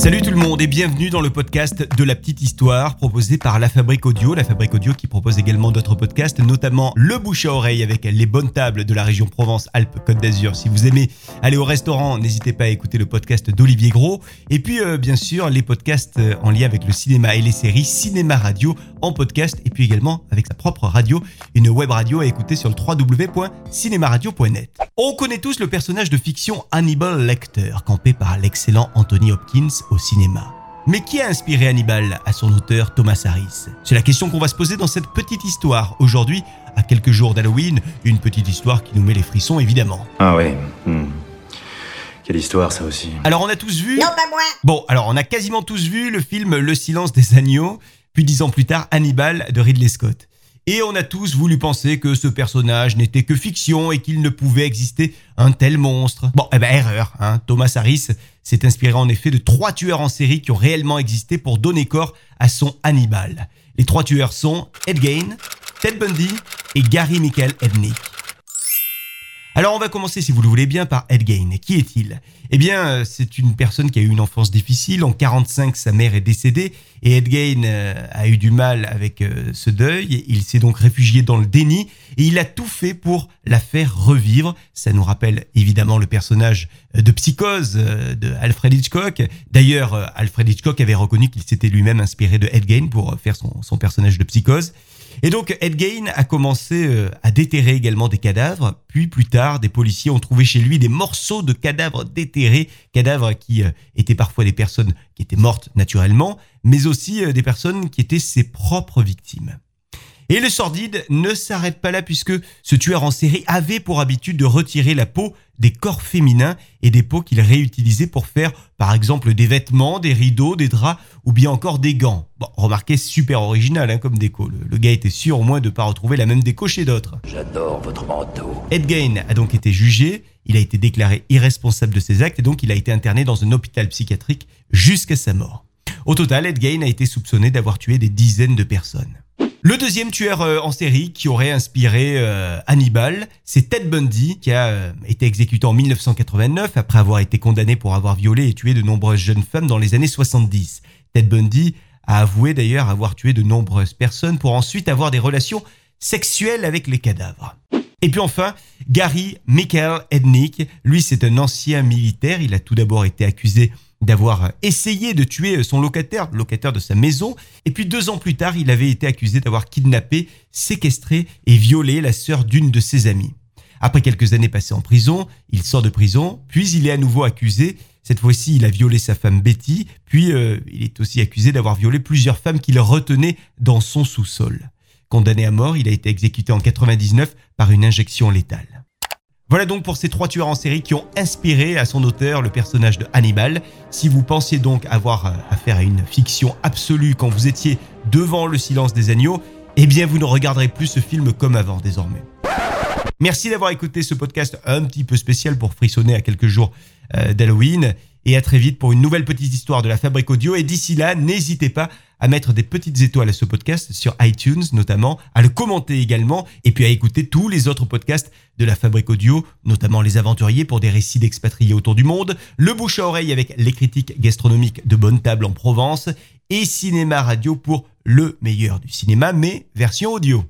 Salut tout le monde et bienvenue dans le podcast de la petite histoire proposé par La Fabrique Audio. La Fabrique Audio qui propose également d'autres podcasts, notamment Le Bouche à Oreille avec les bonnes tables de la région Provence-Alpes-Côte d'Azur. Si vous aimez aller au restaurant, n'hésitez pas à écouter le podcast d'Olivier Gros. Et puis euh, bien sûr les podcasts euh, en lien avec le cinéma et les séries Cinéma Radio en podcast et puis également avec sa propre radio, une web radio à écouter sur le www.cinemaradio.net. On connaît tous le personnage de fiction Hannibal Lecter, campé par l'excellent Anthony Hopkins au cinéma. Mais qui a inspiré Hannibal à son auteur Thomas Harris? C'est la question qu'on va se poser dans cette petite histoire. Aujourd'hui, à quelques jours d'Halloween, une petite histoire qui nous met les frissons évidemment. Ah ouais. hmm. Quelle histoire ça aussi. Alors on a tous vu... Non, pas moi Bon, alors on a quasiment tous vu le film Le silence des agneaux, puis dix ans plus tard Hannibal de Ridley Scott. Et on a tous voulu penser que ce personnage n'était que fiction et qu'il ne pouvait exister un tel monstre. Bon, eh ben erreur, hein. Thomas Harris s'est inspiré en effet de trois tueurs en série qui ont réellement existé pour donner corps à son Hannibal. Les trois tueurs sont Ed Gein, Ted Bundy et Gary Michael Ednick. Alors on va commencer, si vous le voulez bien, par Ed Gein. Qui est-il? Eh bien, euh, c'est une personne qui a eu une enfance difficile. En 45, sa mère est décédée et Ed Gein euh, a eu du mal avec euh, ce deuil. Il s'est donc réfugié dans le déni et il a tout fait pour la faire revivre. Ça nous rappelle évidemment le personnage de Psychose de Alfred Hitchcock. D'ailleurs, Alfred Hitchcock avait reconnu qu'il s'était lui-même inspiré de Ed Gein pour faire son personnage de Psychose. Et donc Ed Gein a commencé euh, à déterrer également des cadavres, puis plus tard des policiers ont trouvé chez lui des morceaux de cadavres déterrés, cadavres qui euh, étaient parfois des personnes qui étaient mortes naturellement, mais aussi euh, des personnes qui étaient ses propres victimes. Et le sordide ne s'arrête pas là puisque ce tueur en série avait pour habitude de retirer la peau des corps féminins et des peaux qu'il réutilisait pour faire par exemple des vêtements, des rideaux, des draps ou bien encore des gants. Bon, remarquez, super original hein, comme déco. Le, le gars était sûr au moins de ne pas retrouver la même déco chez d'autres. J'adore votre manteau. Ed Gein a donc été jugé, il a été déclaré irresponsable de ses actes et donc il a été interné dans un hôpital psychiatrique jusqu'à sa mort. Au total, Ed Gein a été soupçonné d'avoir tué des dizaines de personnes. Le deuxième tueur euh, en série qui aurait inspiré euh, Hannibal, c'est Ted Bundy, qui a euh, été exécuté en 1989 après avoir été condamné pour avoir violé et tué de nombreuses jeunes femmes dans les années 70. Ted Bundy a avoué d'ailleurs avoir tué de nombreuses personnes pour ensuite avoir des relations sexuelles avec les cadavres. Et puis enfin, Gary Michael Ednick, lui c'est un ancien militaire, il a tout d'abord été accusé d'avoir essayé de tuer son locataire, locataire de sa maison, et puis deux ans plus tard, il avait été accusé d'avoir kidnappé, séquestré et violé la sœur d'une de ses amies. Après quelques années passées en prison, il sort de prison, puis il est à nouveau accusé. Cette fois-ci, il a violé sa femme Betty, puis euh, il est aussi accusé d'avoir violé plusieurs femmes qu'il retenait dans son sous-sol. Condamné à mort, il a été exécuté en 99 par une injection létale. Voilà donc pour ces trois tueurs en série qui ont inspiré à son auteur le personnage de Hannibal. Si vous pensiez donc avoir euh, affaire à une fiction absolue quand vous étiez devant le silence des agneaux, eh bien vous ne regarderez plus ce film comme avant désormais. Merci d'avoir écouté ce podcast un petit peu spécial pour frissonner à quelques jours euh, d'Halloween. Et à très vite pour une nouvelle petite histoire de la Fabrique Audio. Et d'ici là, n'hésitez pas à mettre des petites étoiles à ce podcast sur iTunes notamment, à le commenter également, et puis à écouter tous les autres podcasts de la Fabrique Audio, notamment Les Aventuriers pour des récits d'expatriés autour du monde, Le Bouche à Oreille avec les critiques gastronomiques de Bonne Table en Provence, et Cinéma Radio pour le meilleur du cinéma, mais version audio.